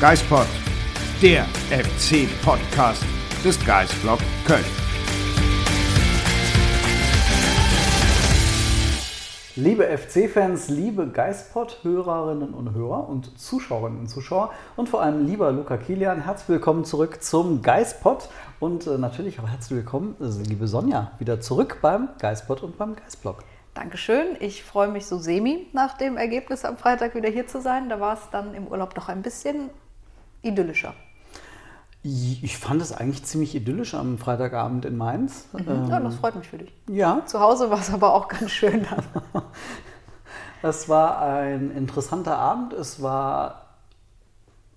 Geistpod, der FC-Podcast des Geistblog Köln. Liebe FC-Fans, liebe Geistpod-Hörerinnen und Hörer und Zuschauerinnen und Zuschauer und vor allem lieber Luca Kilian, herzlich willkommen zurück zum Geistpod und äh, natürlich auch herzlich willkommen, äh, liebe Sonja, wieder zurück beim Geistpod und beim Geistblog. Dankeschön. Ich freue mich so semi nach dem Ergebnis am Freitag wieder hier zu sein. Da war es dann im Urlaub doch ein bisschen idyllischer. Ich fand es eigentlich ziemlich idyllisch am Freitagabend in Mainz. Mhm. Ja, das freut mich für dich. Ja, Zu Hause war es aber auch ganz schön. Es war ein interessanter Abend. Es war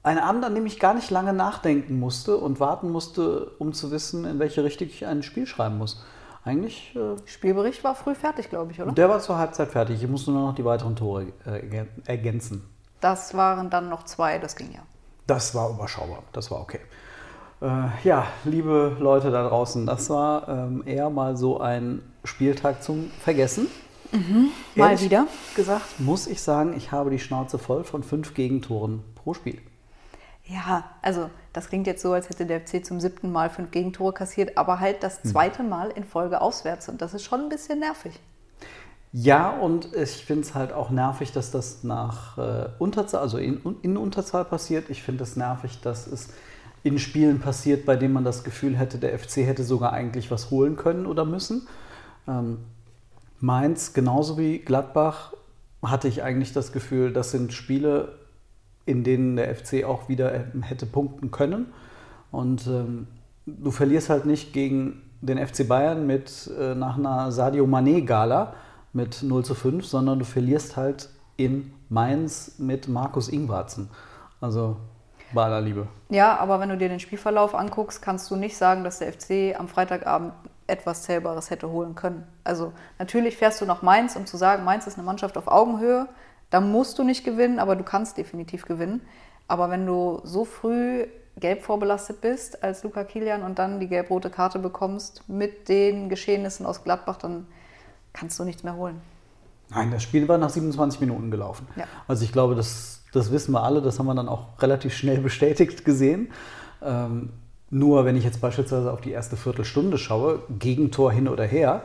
ein Abend, an dem ich gar nicht lange nachdenken musste und warten musste, um zu wissen, in welche Richtung ich ein Spiel schreiben muss. Eigentlich, äh, Spielbericht war früh fertig, glaube ich, oder? der war zur Halbzeit fertig. Ich musste nur noch die weiteren Tore äh, ergän- ergänzen. Das waren dann noch zwei, das ging ja. Das war überschaubar, das war okay. Äh, ja, liebe Leute da draußen, das war ähm, eher mal so ein Spieltag zum Vergessen. Mal Ehrlich wieder. gesagt, muss ich sagen, ich habe die Schnauze voll von fünf Gegentoren pro Spiel. Ja, also das klingt jetzt so, als hätte der FC zum siebten Mal fünf Gegentore kassiert, aber halt das zweite Mal in Folge auswärts. Und das ist schon ein bisschen nervig. Ja, und ich finde es halt auch nervig, dass das nach äh, Unterzahl, also in, in Unterzahl passiert. Ich finde es nervig, dass es in Spielen passiert, bei denen man das Gefühl hätte, der FC hätte sogar eigentlich was holen können oder müssen. Ähm, Mainz, genauso wie Gladbach, hatte ich eigentlich das Gefühl, das sind Spiele, in denen der FC auch wieder äh, hätte punkten können. Und ähm, du verlierst halt nicht gegen den FC Bayern mit äh, nach einer Sadio Mané-Gala mit 0 zu 5, sondern du verlierst halt in Mainz mit Markus Ingwarzen. Also bei aller Liebe. Ja, aber wenn du dir den Spielverlauf anguckst, kannst du nicht sagen, dass der FC am Freitagabend etwas Zählbares hätte holen können. Also natürlich fährst du nach Mainz, um zu sagen, Mainz ist eine Mannschaft auf Augenhöhe. Da musst du nicht gewinnen, aber du kannst definitiv gewinnen. Aber wenn du so früh gelb vorbelastet bist als Luca Kilian und dann die gelb-rote Karte bekommst mit den Geschehnissen aus Gladbach, dann kannst du nichts mehr holen. Nein, das Spiel war nach 27 Minuten gelaufen. Ja. Also ich glaube, das, das wissen wir alle, das haben wir dann auch relativ schnell bestätigt gesehen. Ähm, nur wenn ich jetzt beispielsweise auf die erste Viertelstunde schaue, Gegentor hin oder her,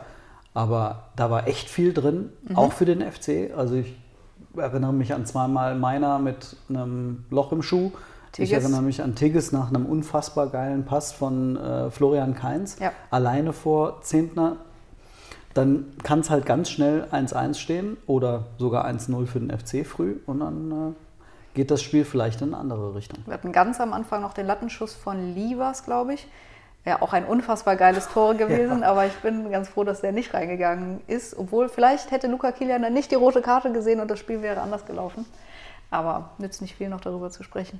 aber da war echt viel drin, auch für den FC. Also ich erinnere mich an zweimal Meiner mit einem Loch im Schuh. Ich Tigges. erinnere mich an Tigges nach einem unfassbar geilen Pass von äh, Florian Kainz, Ja. alleine vor Zehntner dann kann es halt ganz schnell 1-1 stehen oder sogar 1-0 für den FC früh und dann äh, geht das Spiel vielleicht in eine andere Richtung. Wir hatten ganz am Anfang noch den Lattenschuss von Livas, glaube ich. Wäre auch ein unfassbar geiles Tor gewesen, aber ich bin ganz froh, dass der nicht reingegangen ist. Obwohl, vielleicht hätte Luca Kilian dann nicht die rote Karte gesehen und das Spiel wäre anders gelaufen. Aber nützt nicht viel, noch darüber zu sprechen.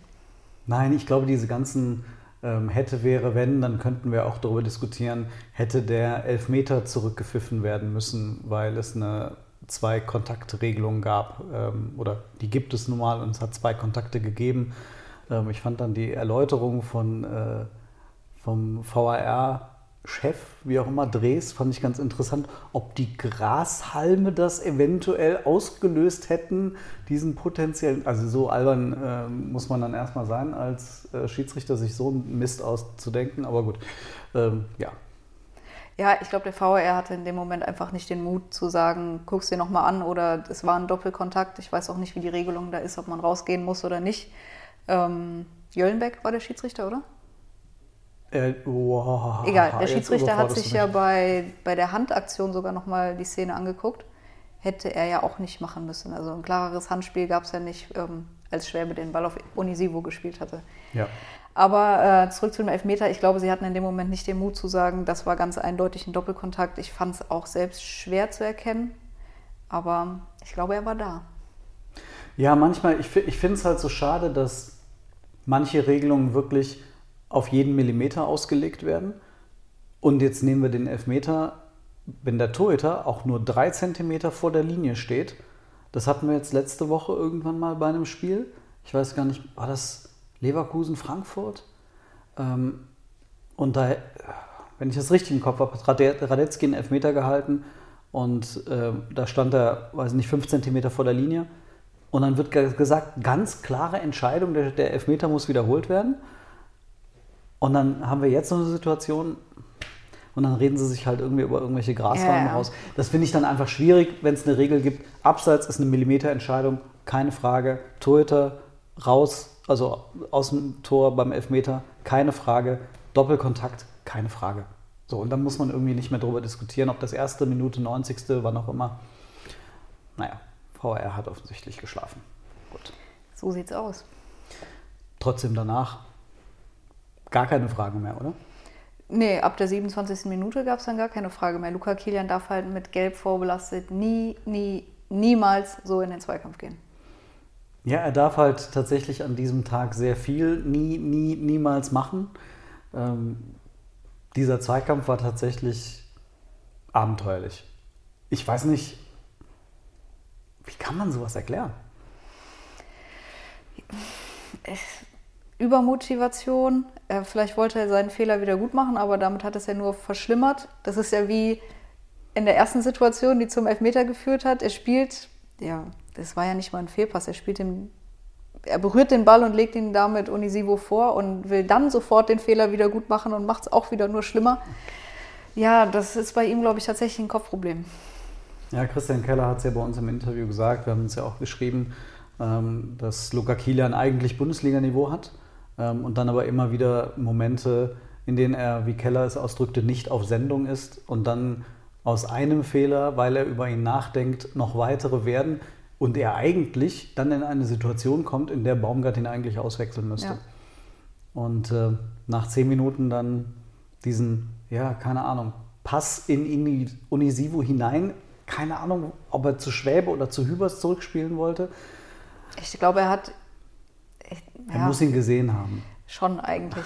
Nein, ich glaube, diese ganzen ähm, hätte, wäre, wenn, dann könnten wir auch darüber diskutieren, hätte der Elfmeter zurückgepfiffen werden müssen, weil es eine zwei Kontaktregelung gab ähm, oder die gibt es nun mal und es hat zwei Kontakte gegeben. Ähm, ich fand dann die Erläuterung von, äh, vom VAR-Chef, wie auch immer, Drees, fand ich ganz interessant, ob die Grashalme das eventuell ausgelöst hätten, diesen potenziellen, also so albern ähm, muss man dann erstmal sein, als äh, Schiedsrichter sich so einen Mist auszudenken, aber gut, ähm, ja. Ja, ich glaube, der VAR hatte in dem Moment einfach nicht den Mut zu sagen, guck's dir nochmal an oder es war ein Doppelkontakt. Ich weiß auch nicht, wie die Regelung da ist, ob man rausgehen muss oder nicht. Ähm, Jöllenbeck war der Schiedsrichter, oder? Äh, wow, Egal, der Schiedsrichter hat sich ja bei, bei der Handaktion sogar nochmal die Szene angeguckt. Hätte er ja auch nicht machen müssen. Also ein klareres Handspiel gab es ja nicht, ähm, als Schwäbe den Ball auf Unisivo gespielt hatte. Ja. Aber äh, zurück zu dem Elfmeter. Ich glaube, sie hatten in dem Moment nicht den Mut zu sagen, das war ganz eindeutig ein Doppelkontakt. Ich fand es auch selbst schwer zu erkennen. Aber ich glaube, er war da. Ja, manchmal, ich, ich finde es halt so schade, dass manche Regelungen wirklich auf jeden Millimeter ausgelegt werden. Und jetzt nehmen wir den Elfmeter, wenn der Torhüter auch nur drei Zentimeter vor der Linie steht. Das hatten wir jetzt letzte Woche irgendwann mal bei einem Spiel. Ich weiß gar nicht, war das Leverkusen-Frankfurt? Ähm, und da, wenn ich das richtig im Kopf habe, hat Radetzky einen Elfmeter gehalten und äh, da stand er, weiß nicht, fünf Zentimeter vor der Linie. Und dann wird gesagt, ganz klare Entscheidung, der Elfmeter muss wiederholt werden. Und dann haben wir jetzt so eine Situation, und dann reden sie sich halt irgendwie über irgendwelche Grashalme ja, raus. Das finde ich dann einfach schwierig, wenn es eine Regel gibt. Abseits ist eine Millimeterentscheidung, keine Frage. Torhüter raus, also aus dem Tor beim Elfmeter, keine Frage. Doppelkontakt, keine Frage. So, und dann muss man irgendwie nicht mehr darüber diskutieren, ob das erste Minute, 90. wann auch immer. Naja, VR hat offensichtlich geschlafen. Gut. So sieht's aus. Trotzdem danach gar keine Frage mehr, oder? Nee, ab der 27. Minute gab es dann gar keine Frage mehr. Luca Kilian darf halt mit Gelb vorbelastet nie, nie, niemals so in den Zweikampf gehen. Ja, er darf halt tatsächlich an diesem Tag sehr viel, nie, nie, niemals machen. Ähm, dieser Zweikampf war tatsächlich abenteuerlich. Ich weiß nicht, wie kann man sowas erklären? Übermotivation. Äh, vielleicht wollte er seinen Fehler wieder gut machen, aber damit hat es ja nur verschlimmert. Das ist ja wie in der ersten Situation, die zum Elfmeter geführt hat. Er spielt, ja, das war ja nicht mal ein Fehlpass, er spielt den, er berührt den Ball und legt ihn damit Unisivo vor und will dann sofort den Fehler wieder gut machen und macht es auch wieder nur schlimmer. Ja, das ist bei ihm, glaube ich, tatsächlich ein Kopfproblem. Ja, Christian Keller hat es ja bei uns im Interview gesagt, wir haben es ja auch geschrieben, ähm, dass Luca Kilian eigentlich Bundesliga-Niveau hat und dann aber immer wieder Momente, in denen er, wie Keller es ausdrückte, nicht auf Sendung ist und dann aus einem Fehler, weil er über ihn nachdenkt, noch weitere werden und er eigentlich dann in eine Situation kommt, in der Baumgart ihn eigentlich auswechseln müsste. Ja. Und äh, nach zehn Minuten dann diesen, ja, keine Ahnung, Pass in Unisivo hinein keine Ahnung, ob er zu Schwäbe oder zu Hübers zurückspielen wollte. Ich glaube, er hat. Er ja, muss ihn gesehen haben. Schon eigentlich.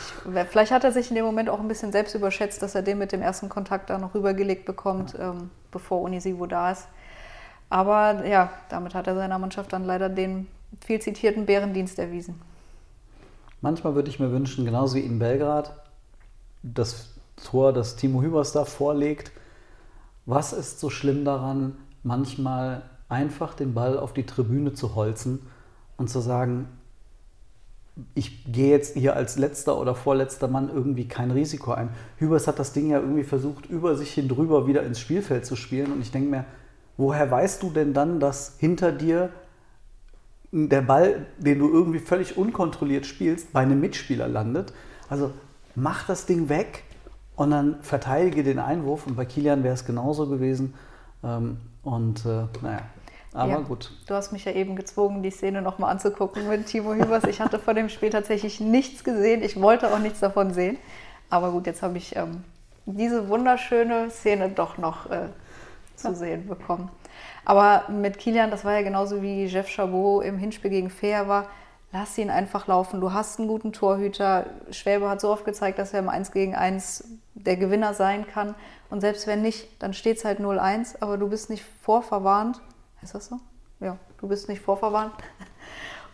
Vielleicht hat er sich in dem Moment auch ein bisschen selbst überschätzt, dass er den mit dem ersten Kontakt da noch rübergelegt bekommt, ja. ähm, bevor Unisivo da ist. Aber ja, damit hat er seiner Mannschaft dann leider den viel zitierten Bärendienst erwiesen. Manchmal würde ich mir wünschen, genauso wie in Belgrad, das Tor, das Timo Hübers da vorlegt, was ist so schlimm daran, manchmal einfach den Ball auf die Tribüne zu holzen und zu sagen, ich gehe jetzt hier als letzter oder vorletzter Mann irgendwie kein Risiko ein. Hübers hat das Ding ja irgendwie versucht, über sich hin drüber wieder ins Spielfeld zu spielen. Und ich denke mir, woher weißt du denn dann, dass hinter dir der Ball, den du irgendwie völlig unkontrolliert spielst, bei einem Mitspieler landet? Also mach das Ding weg und dann verteidige den Einwurf und bei Kilian wäre es genauso gewesen. Ähm, und äh, naja, aber ja, gut. Du hast mich ja eben gezwungen, die Szene nochmal anzugucken mit Timo Hübers. Ich hatte vor dem Spiel tatsächlich nichts gesehen. Ich wollte auch nichts davon sehen. Aber gut, jetzt habe ich ähm, diese wunderschöne Szene doch noch äh, zu sehen bekommen. Aber mit Kilian, das war ja genauso wie Jeff Chabot im Hinspiel gegen Fair war lass ihn einfach laufen. Du hast einen guten Torhüter. Schwäbe hat so oft gezeigt, dass er im 1 gegen 1 der Gewinner sein kann. Und selbst wenn nicht, dann steht es halt 0-1, aber du bist nicht vorverwarnt. Ist das so? Ja, du bist nicht vorverwarnt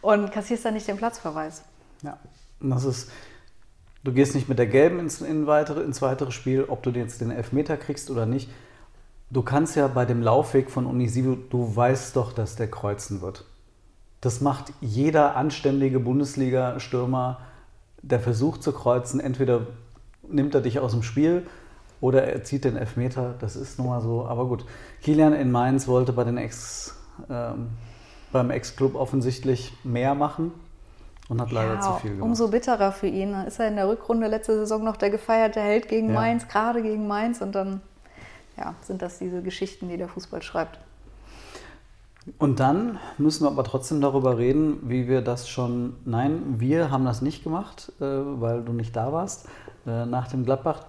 und kassierst dann nicht den Platzverweis. Ja, und das ist, du gehst nicht mit der Gelben ins, in weitere, ins weitere Spiel, ob du jetzt den Elfmeter kriegst oder nicht. Du kannst ja bei dem Laufweg von Unisivo, du weißt doch, dass der kreuzen wird. Das macht jeder anständige Bundesliga-Stürmer, der versucht zu kreuzen. Entweder nimmt er dich aus dem Spiel oder er zieht den Elfmeter. Das ist nun mal so. Aber gut, Kilian in Mainz wollte bei den Ex, ähm, beim Ex-Club offensichtlich mehr machen und hat leider ja, zu viel gemacht. Umso bitterer für ihn. Ist er in der Rückrunde letzte Saison noch der gefeierte Held gegen ja. Mainz, gerade gegen Mainz. Und dann ja, sind das diese Geschichten, die der Fußball schreibt. Und dann müssen wir aber trotzdem darüber reden, wie wir das schon. Nein, wir haben das nicht gemacht, äh, weil du nicht da warst. Äh, nach dem Gladbach.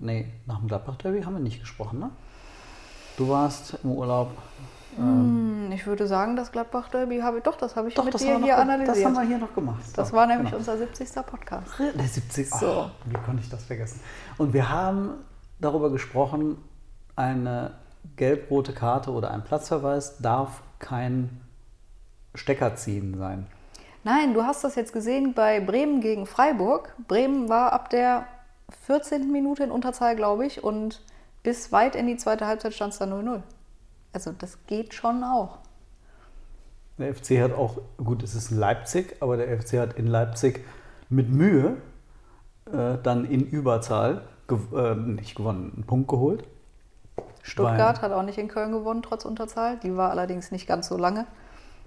Nee, nach dem Gladbach-Derby haben wir nicht gesprochen, ne? Du warst im Urlaub. Hm, Ich würde sagen, das Gladbach-Derby habe ich doch, das habe ich Doch, mit das dir hier analysiert. das haben wir hier noch gemacht. Das So, war nämlich genau. unser 70. Podcast. Der 70. So. So. wie konnte ich das vergessen? Und wir haben darüber gesprochen, eine gelb-rote Karte oder ein Platzverweis darf kein Stecker ziehen sein. Nein, du hast das jetzt gesehen bei Bremen gegen Freiburg. Bremen war ab der 14. Minute in Unterzahl, glaube ich, und bis weit in die zweite Halbzeit stand es da 0-0. Also das geht schon auch. Der FC hat auch, gut, es ist in Leipzig, aber der FC hat in Leipzig mit Mühe äh, dann in Überzahl gew äh, nicht gewonnen, einen Punkt geholt. Stuttgart Weil- hat auch nicht in Köln gewonnen, trotz Unterzahl. Die war allerdings nicht ganz so lange.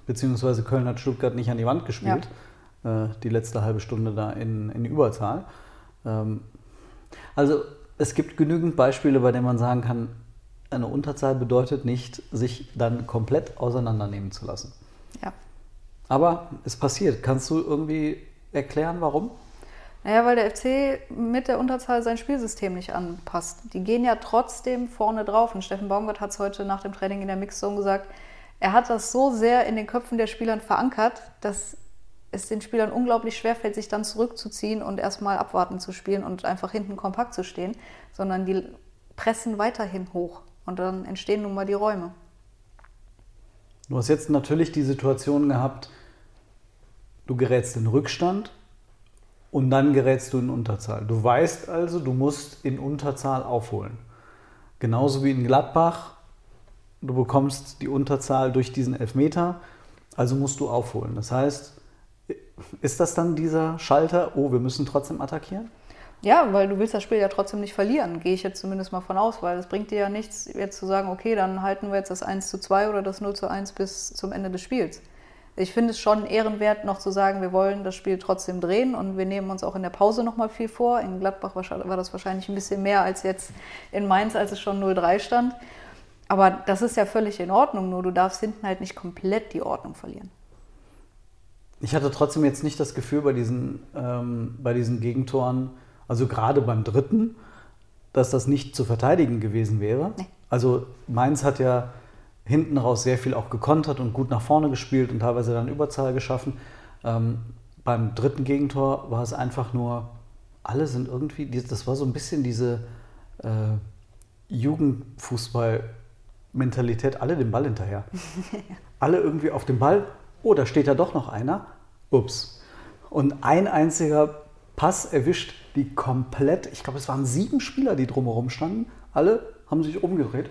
beziehungsweise Köln hat Stuttgart nicht an die Wand gespielt, äh, die letzte halbe Stunde da in, in Überzahl. Ähm, also es gibt genügend Beispiele, bei denen man sagen kann, eine Unterzahl bedeutet nicht, sich dann komplett auseinandernehmen zu lassen. Ja. Aber es passiert. Kannst du irgendwie erklären, warum? Naja, weil der FC mit der Unterzahl sein Spielsystem nicht anpasst. Die gehen ja trotzdem vorne drauf. Und Steffen Baumgart hat es heute nach dem Training in der Mixzone gesagt, er hat das so sehr in den Köpfen der Spielern verankert, dass es den Spielern unglaublich schwerfällt, sich dann zurückzuziehen und erstmal abwarten zu spielen und einfach hinten kompakt zu stehen, sondern die pressen weiterhin hoch. Und dann entstehen nun mal die Räume. Du hast jetzt natürlich die Situation gehabt, du gerätst in Rückstand und dann gerätst du in Unterzahl. Du weißt also, du musst in Unterzahl aufholen. Genauso wie in Gladbach, du bekommst die Unterzahl durch diesen Elfmeter, also musst du aufholen. Das heißt, ist das dann dieser Schalter, oh, wir müssen trotzdem attackieren? Ja, weil du willst das Spiel ja trotzdem nicht verlieren, gehe ich jetzt zumindest mal von aus, weil es bringt dir ja nichts, jetzt zu sagen, okay, dann halten wir jetzt das 1 zu 2 oder das 0 zu 1 bis zum Ende des Spiels. Ich finde es schon ehrenwert, noch zu sagen, wir wollen das Spiel trotzdem drehen und wir nehmen uns auch in der Pause nochmal viel vor. In Gladbach war das wahrscheinlich ein bisschen mehr als jetzt in Mainz, als es schon 0-3 stand. Aber das ist ja völlig in Ordnung, nur du darfst hinten halt nicht komplett die Ordnung verlieren. Ich hatte trotzdem jetzt nicht das Gefühl bei diesen, ähm, bei diesen Gegentoren, also gerade beim dritten, dass das nicht zu verteidigen gewesen wäre. Nee. Also Mainz hat ja hinten raus sehr viel auch gekontert und gut nach vorne gespielt und teilweise dann Überzahl geschaffen. Ähm, beim dritten Gegentor war es einfach nur, alle sind irgendwie, das war so ein bisschen diese äh, Jugendfußball-Mentalität, alle den Ball hinterher. alle irgendwie auf dem Ball. Oh, da steht ja doch noch einer. Ups. Und ein einziger Pass erwischt die komplett, ich glaube, es waren sieben Spieler, die drumherum standen. Alle haben sich umgedreht.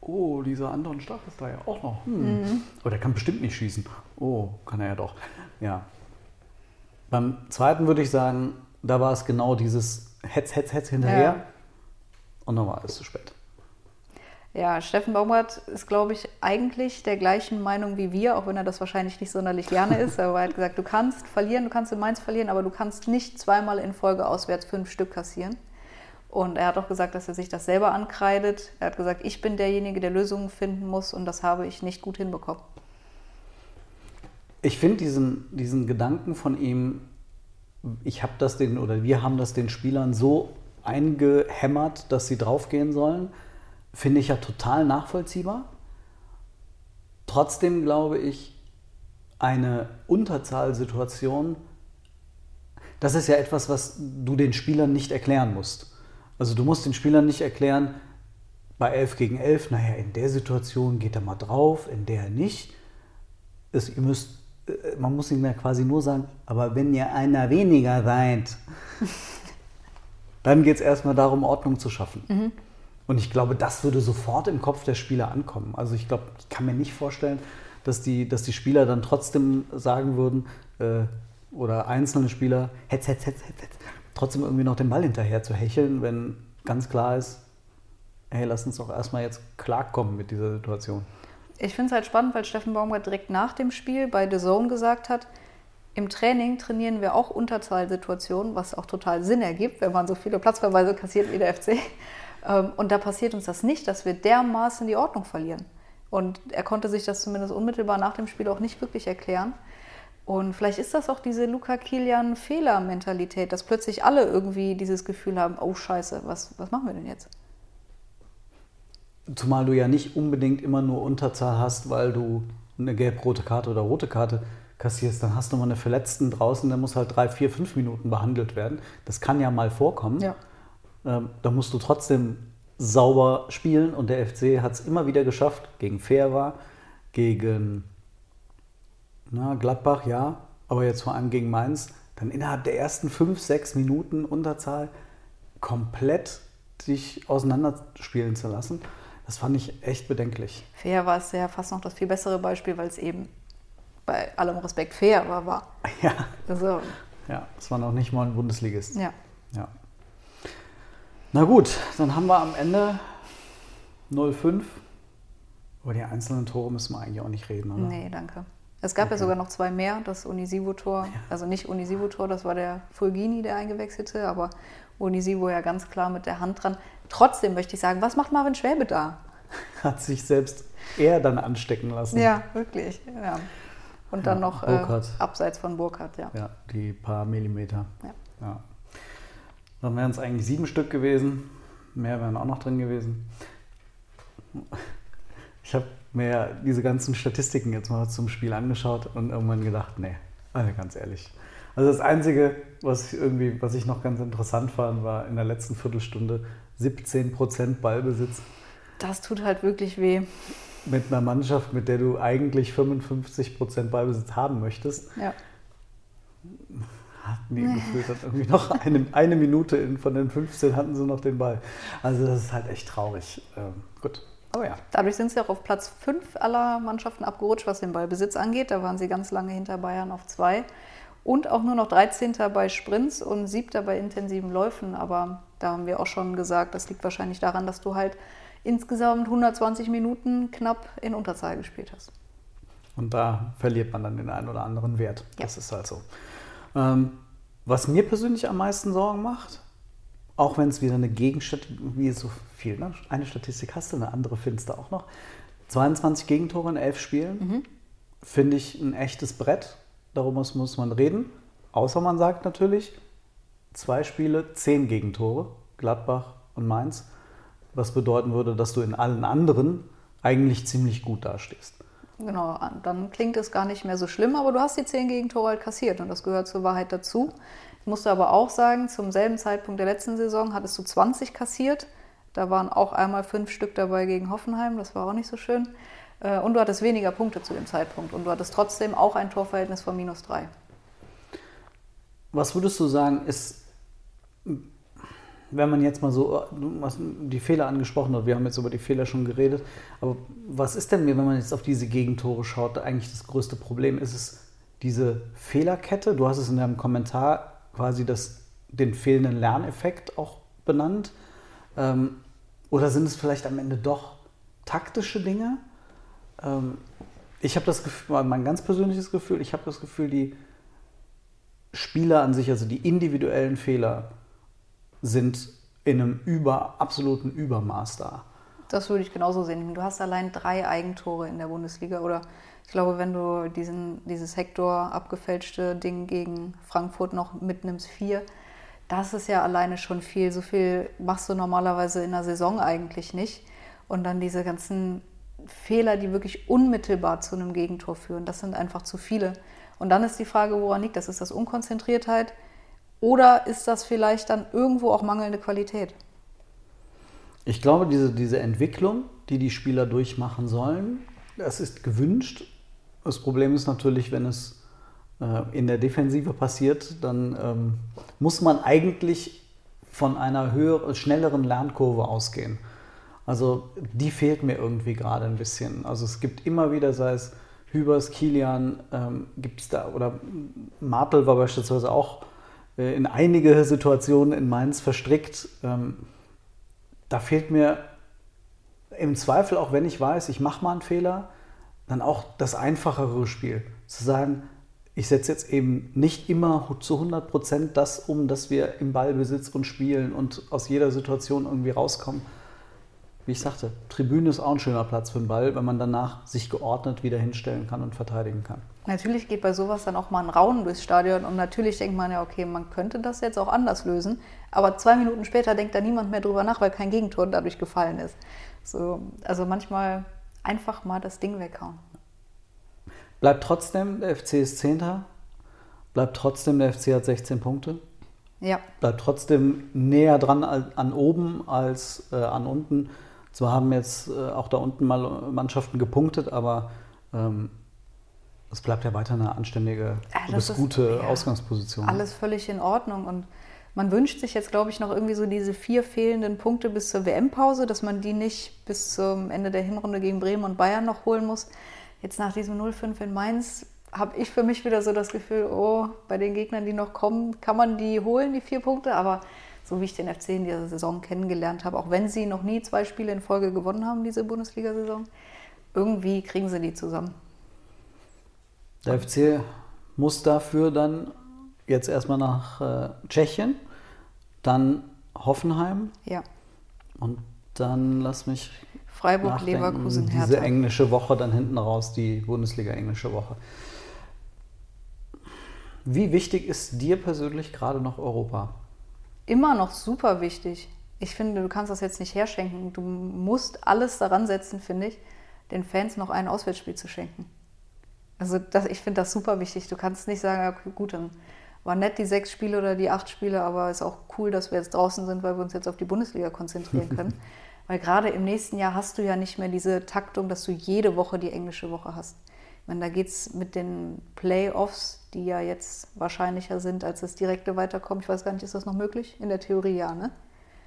Oh, dieser Anton Stach ist da ja auch noch. Hm. Oh, der kann bestimmt nicht schießen. Oh, kann er ja doch. Ja. Beim zweiten würde ich sagen, da war es genau dieses Hetz, Hetz, Hetz hinterher. Ja. Und dann war alles zu spät. Ja, Steffen Baumgart ist, glaube ich, eigentlich der gleichen Meinung wie wir, auch wenn er das wahrscheinlich nicht sonderlich gerne ist. Aber er hat gesagt, du kannst verlieren, du kannst in Mainz verlieren, aber du kannst nicht zweimal in Folge auswärts fünf Stück kassieren. Und er hat auch gesagt, dass er sich das selber ankreidet. Er hat gesagt, ich bin derjenige, der Lösungen finden muss und das habe ich nicht gut hinbekommen. Ich finde diesen, diesen Gedanken von ihm, ich habe das den oder wir haben das den Spielern so eingehämmert, dass sie draufgehen sollen, finde ich ja total nachvollziehbar. Trotzdem glaube ich, eine Unterzahlsituation, das ist ja etwas, was du den Spielern nicht erklären musst. Also du musst den Spielern nicht erklären, bei 11 gegen 11, naja, in der Situation geht er mal drauf, in der nicht. Es, ihr müsst, äh, man muss ihnen ja quasi nur sagen, aber wenn ihr einer weniger seid, dann geht es erstmal darum, Ordnung zu schaffen. Und ich glaube, das würde sofort im Kopf der Spieler ankommen. Also ich glaube, ich kann mir nicht vorstellen, dass die, dass die Spieler dann trotzdem sagen würden, äh, oder einzelne Spieler, hetz, hetz, hetz, hetz, hetz, trotzdem irgendwie noch den Ball hinterher zu hecheln, wenn ganz klar ist, hey, lass uns doch erstmal jetzt klarkommen mit dieser Situation. Ich finde es halt spannend, weil Steffen Baumgart direkt nach dem Spiel bei The Zone gesagt hat, im Training trainieren wir auch Unterzahlsituationen, was auch total Sinn ergibt, wenn man so viele Platzverweise kassiert wie der FC. Ähm, Und da passiert uns das nicht, dass wir dermaßen die Ordnung verlieren. Und er konnte sich das zumindest unmittelbar nach dem Spiel auch nicht wirklich erklären. Und vielleicht ist das auch diese Luca Kilian Fehler-Mentalität, dass plötzlich alle irgendwie dieses Gefühl haben, oh scheiße, was, was machen wir denn jetzt? Zumal du ja nicht unbedingt immer nur Unterzahl hast, weil du eine gelb-rote Karte oder rote Karte kassierst. Dann hast du mal eine Verletzten draußen, der muss halt drei, vier, fünf Minuten behandelt werden. Das kann ja mal vorkommen. Ja. Ähm, da musst du trotzdem sauber spielen und der FC hat es immer wieder geschafft, gegen Fair gegen na, Gladbach, ja, aber jetzt vor allem gegen Mainz, dann innerhalb der ersten fünf, sechs Minuten Unterzahl komplett sich auseinanderspielen zu lassen. Das fand ich echt bedenklich. Fair war es ja fast noch das viel bessere Beispiel, weil es eben bei allem Respekt fair war. war. Ja. Also, Ja, es war noch nicht mal ein Bundesligist. ja. Ja. Na gut, dann haben wir am Ende 0-5. Über die einzelnen Tore müssen wir eigentlich auch nicht reden, oder? Nee, danke. Es gab ja sogar noch zwei mehr, das Unisivo-Tor, also nicht Unisivo-Tor, das war der Fulgini, der eingewechselte, aber Unisivo ja ganz klar mit der Hand dran. Trotzdem möchte ich sagen, was macht Marvin Schwäbe da? Hat sich selbst eher dann anstecken lassen. Ja, wirklich. Ja. Und dann Ja, noch äh, abseits von Burkhardt, ja. Ja, die paar Millimeter. Ja. Ja. Dann wären es eigentlich sieben Stück gewesen. Mehr wären auch noch drin gewesen. Ich habe mir diese ganzen Statistiken jetzt mal zum Spiel angeschaut und irgendwann gedacht, nee, also ganz ehrlich. Also das Einzige, was ich irgendwie, was ich noch ganz interessant fand, war in der letzten Viertelstunde 17% Ballbesitz Das tut halt wirklich weh. mit einer Mannschaft, mit der du eigentlich 55% Ballbesitz haben möchtest. Ja. Hatten die gefühlt dann irgendwie noch eine, eine Minute in, von den 15 hatten sie noch den Ball. Also das ist halt echt traurig. Ähm, gut, aber ja. Dadurch sind sie auch auf Platz 5 aller Mannschaften abgerutscht, was den Ballbesitz angeht. Da waren sie ganz lange hinter Bayern auf 2. Und auch nur noch 13. bei Sprints und 7. bei intensiven Läufen. Aber da haben wir auch schon gesagt, das liegt wahrscheinlich daran, dass du halt insgesamt 120 Minuten knapp in Unterzahl gespielt hast. Und da verliert man dann den einen oder anderen Wert. Ja. Das ist halt so. Ähm, was mir persönlich am meisten Sorgen macht, auch wenn es wieder eine Gegenstatistik, wie so viel, ne? eine Statistik hast du, eine andere findest du auch noch. 22 Gegentore in 11 Spielen, finde ich ein echtes Brett. Darum muss, muss man reden. Außer man sagt natürlich, zwei Spiele, 10 Gegentore, Gladbach und Mainz. Was bedeuten würde, dass du in allen anderen eigentlich ziemlich gut dastehst. Genau, dann klingt es gar nicht mehr so schlimm, aber du hast die 10 Gegentore halt kassiert und das gehört zur Wahrheit dazu. Ich musste aber auch sagen, zum selben Zeitpunkt der letzten Saison hattest du 20 kassiert. Da waren auch einmal fünf Stück dabei gegen Hoffenheim, das war auch nicht so schön. Äh, Und du hattest weniger Punkte zu dem Zeitpunkt und du hattest trotzdem auch ein Torverhältnis von minus drei. Was würdest du sagen, ist, wenn man jetzt mal so die Fehler angesprochen hat, wir haben jetzt über die Fehler schon geredet, aber was ist denn, wenn man jetzt auf diese Gegentore schaut, eigentlich das größte Problem? Ist es diese Fehlerkette? Du hast es in deinem Kommentar quasi das, den fehlenden Lerneffekt auch benannt. Ähm, oder sind es vielleicht am Ende doch taktische Dinge? Ähm, ich habe das Gefühl, mein ganz persönliches Gefühl, ich habe das Gefühl, die Spieler an sich, also die individuellen Fehler, sind in einem über, absoluten Übermaß da. Das würde ich genauso sehen. Du hast allein drei Eigentore in der Bundesliga oder ich glaube, wenn du diesen, dieses Hector abgefälschte Ding gegen Frankfurt noch mitnimmst, vier, das ist ja alleine schon viel. So viel machst du normalerweise in der Saison eigentlich nicht. Und dann diese ganzen Fehler, die wirklich unmittelbar zu einem Gegentor führen, das sind einfach zu viele. Und dann ist die Frage, woran liegt das? Ist das Unkonzentriertheit oder ist das vielleicht dann irgendwo auch mangelnde Qualität? Ich glaube, diese, diese Entwicklung, die die Spieler durchmachen sollen, das ist gewünscht. Das Problem ist natürlich, wenn es äh, in der Defensive passiert, dann ähm, muss man eigentlich von einer höheren, schnelleren Lernkurve ausgehen. Also die fehlt mir irgendwie gerade ein bisschen. Also es gibt immer wieder, sei es Hübers, Kilian, ähm, gibt es da, oder Martel war beispielsweise auch in einige Situationen in Mainz verstrickt. Ähm, da fehlt mir im Zweifel, auch wenn ich weiß, ich mache mal einen Fehler, dann auch das einfachere Spiel. Zu sagen, ich setze jetzt eben nicht immer zu 100 Prozent das um, dass wir im Ballbesitz und spielen und aus jeder Situation irgendwie rauskommen. Wie ich sagte, Tribüne ist auch ein schöner Platz für den Ball, wenn man danach sich geordnet wieder hinstellen kann und verteidigen kann. Natürlich geht bei sowas dann auch mal ein Raunen durchs Stadion und natürlich denkt man ja, okay, man könnte das jetzt auch anders lösen. Aber zwei Minuten später denkt da niemand mehr drüber nach, weil kein Gegentor dadurch gefallen ist. So, also manchmal einfach mal das Ding weghauen. Bleibt trotzdem, der FC ist Zehnter. Bleibt trotzdem, der FC hat 16 Punkte. Ja. Bleibt trotzdem näher dran an, an oben als äh, an unten. Zwar haben jetzt äh, auch da unten mal Mannschaften gepunktet, aber ähm, es bleibt ja weiter eine anständige Ja, bis das ist- gute ja, Ausgangsposition. Alles völlig in Ordnung und man wünscht sich jetzt, glaube ich, noch irgendwie so diese vier fehlenden Punkte bis zur WM-Pause, dass man die nicht bis zum Ende der Hinrunde gegen Bremen und Bayern noch holen muss. Jetzt nach diesem 0-5 in Mainz habe ich für mich wieder so das Gefühl, oh, bei den Gegnern, die noch kommen, kann man die holen, die vier Punkte. Aber so wie ich den FC in dieser Saison kennengelernt habe, auch wenn sie noch nie zwei Spiele in Folge gewonnen haben, diese Bundesliga-Saison, irgendwie kriegen sie die zusammen. Der FC muss dafür dann jetzt erstmal nach äh, Tschechien, dann Hoffenheim Ja. und dann lass mich Freiburg, nachdenken, Leverkusen, diese Hertha. englische Woche dann hinten raus, die Bundesliga englische Woche. Wie wichtig ist dir persönlich gerade noch Europa? Immer noch super wichtig. Ich finde, du kannst das jetzt nicht herschenken. Du musst alles daran setzen, finde ich, den Fans noch ein Auswärtsspiel zu schenken. Also das, ich finde das super wichtig. Du kannst nicht sagen, ja, okay, gut, dann war nett die sechs Spiele oder die acht Spiele, aber ist auch cool, dass wir jetzt draußen sind, weil wir uns jetzt auf die Bundesliga konzentrieren können. weil gerade im nächsten Jahr hast du ja nicht mehr diese Taktung, dass du jede Woche die englische Woche hast. Meine, da geht es mit den Playoffs, die ja jetzt wahrscheinlicher sind als das direkte Weiterkommen. Ich weiß gar nicht, ist das noch möglich? In der Theorie ja, ne?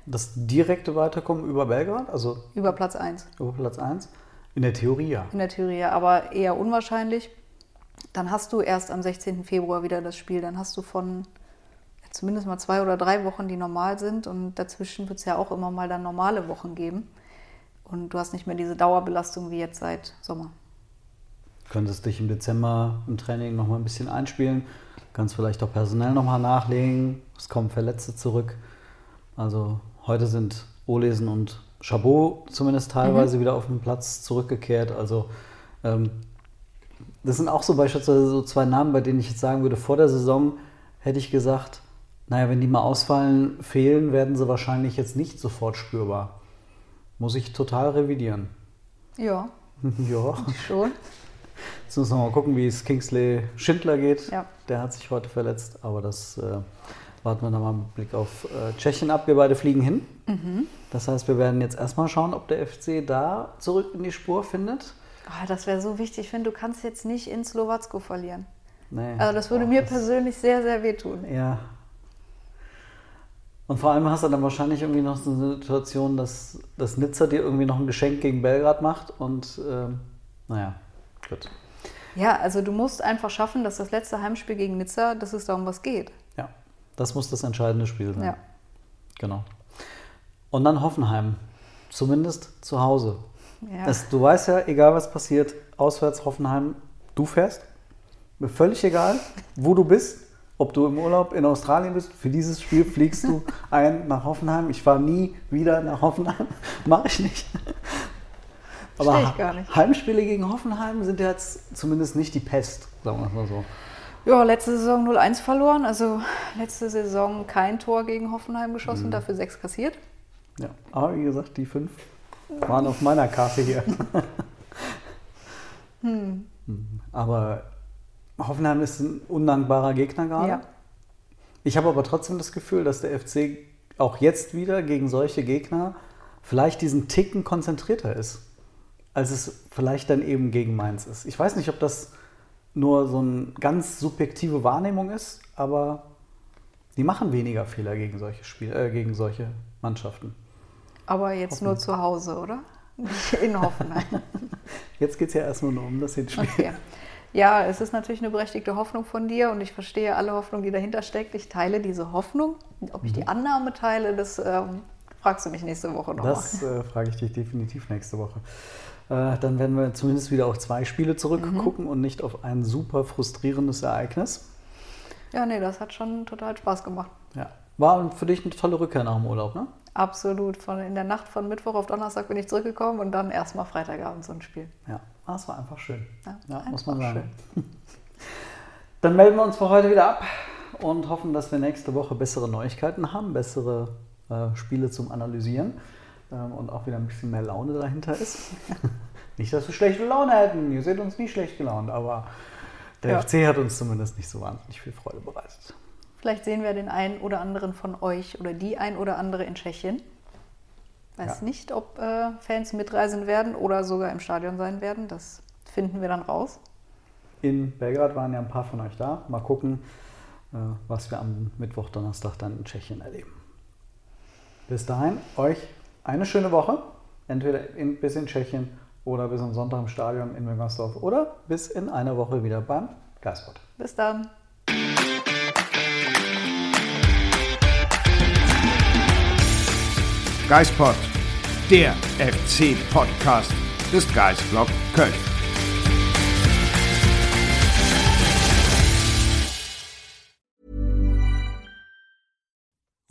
Das direkte Weiterkommen über Belgrad, also Über Platz 1. über Platz 1? In der Theorie ja. In der Theorie ja, aber eher unwahrscheinlich. Dann hast du erst am 16. Februar wieder das Spiel. Dann hast du von zumindest mal zwei oder drei Wochen, die normal sind. Und dazwischen wird es ja auch immer mal dann normale Wochen geben. Und du hast nicht mehr diese Dauerbelastung wie jetzt seit Sommer. Könntest dich im Dezember im Training noch mal ein bisschen einspielen, kannst vielleicht auch personell noch mal nachlegen. Es kommen Verletzte zurück. Also heute sind Olesen und Chabot zumindest teilweise wieder auf den Platz zurückgekehrt. Also ähm, das sind auch so beispielsweise so zwei Namen, bei denen ich jetzt sagen würde, vor der Saison hätte ich gesagt, naja, wenn die mal ausfallen, fehlen, werden sie wahrscheinlich jetzt nicht sofort spürbar. Muss ich total revidieren. Ja, ja. schon. Jetzt müssen wir mal gucken, wie es Kingsley Schindler geht. Ja. Der hat sich heute verletzt, aber das äh, warten wir dann mal mit Blick auf äh, Tschechien ab. Wir beide fliegen hin. Mhm. Das heißt, wir werden jetzt erstmal schauen, ob der FC da zurück in die Spur findet. Ah, das wäre so wichtig. Ich finde, du kannst jetzt nicht in Slowacko verlieren. Nee. Also das würde Boah, mir das- persönlich sehr, sehr wehtun. Ja. Und vor allem hast du dann wahrscheinlich irgendwie noch so eine Situation, dass, dass Nizza dir irgendwie noch ein Geschenk gegen Belgrad macht und ähm, naja, gut. Ja, also du musst einfach schaffen, dass das letzte Heimspiel gegen Nizza, dass es darum was geht. Ja, das muss das entscheidende Spiel sein. Ja. Genau. Und dann Hoffenheim. Zumindest zu Hause. Ja. Das, du weißt ja, egal was passiert, auswärts Hoffenheim, du fährst. Mir völlig egal, wo du bist. Ob du im Urlaub in Australien bist, für dieses Spiel fliegst du ein nach Hoffenheim. Ich fahre nie wieder nach Hoffenheim. Mache ich nicht. Aber. Heimspiele gegen Hoffenheim sind jetzt zumindest nicht die Pest, sagen wir es mal so. Ja, letzte Saison 0-1 verloren, also letzte Saison kein Tor gegen Hoffenheim geschossen, dafür sechs kassiert. Ja, aber wie gesagt, die fünf waren auf meiner Karte hier. Hm. Aber Hoffenheim ist ein undankbarer Gegner gerade. Ja. Ich habe aber trotzdem das Gefühl, dass der FC auch jetzt wieder gegen solche Gegner vielleicht diesen Ticken konzentrierter ist, als es vielleicht dann eben gegen Mainz ist. Ich weiß nicht, ob das nur so eine ganz subjektive Wahrnehmung ist, aber die machen weniger Fehler gegen solche Spiel, äh, gegen solche Mannschaften. Aber jetzt nur zu Hause, oder? Nicht in Hoffenheim. Jetzt geht es ja erstmal nur um das Hinspiel. Okay. Ja, es ist natürlich eine berechtigte Hoffnung von dir und ich verstehe alle Hoffnung, die dahinter steckt. Ich teile diese Hoffnung. Ob ich Mhm. die Annahme teile, das ähm, fragst du mich nächste Woche nochmal. Das äh, frage ich dich definitiv nächste Woche. Äh, dann werden wir zumindest wieder auf zwei Spiele zurückgucken und nicht auf ein super frustrierendes Ereignis. Ja, nee, das hat schon total Spaß gemacht. Ja. War für dich eine tolle Rückkehr nach dem Urlaub, ne? Absolut. Von, in der Nacht von Mittwoch auf Donnerstag bin ich zurückgekommen und dann erstmal Freitagabend so ein Spiel. Ja, das war einfach schön. Ja, Ja, muss einfach man sagen. Dann melden wir uns für heute wieder ab und hoffen, dass wir nächste Woche bessere Neuigkeiten haben, bessere äh, Spiele zum Analysieren und auch wieder ein bisschen mehr Laune dahinter ist. nicht, dass wir schlechte Laune hätten. Ihr seht uns nie schlecht gelaunt, aber der Ja. FC hat uns zumindest nicht so wahnsinnig viel Freude bereitet. Vielleicht sehen wir den einen oder anderen von euch oder die ein oder andere in Tschechien. Weiß Ja. nicht, ob äh, Fans mitreisen werden oder sogar im Stadion sein werden. Das finden wir dann raus. In Belgrad waren ja ein paar von euch da. Mal gucken, äh, was wir am Mittwoch, Donnerstag dann in Tschechien erleben. Bis dahin, euch eine schöne Woche. Entweder in, bis in Tschechien oder bis am Sonntag im Stadion in Müngersdorf oder bis in einer Woche wieder beim Geistbot. Bis dann. Geispod, der FC-Podcast des Geistblog Köln.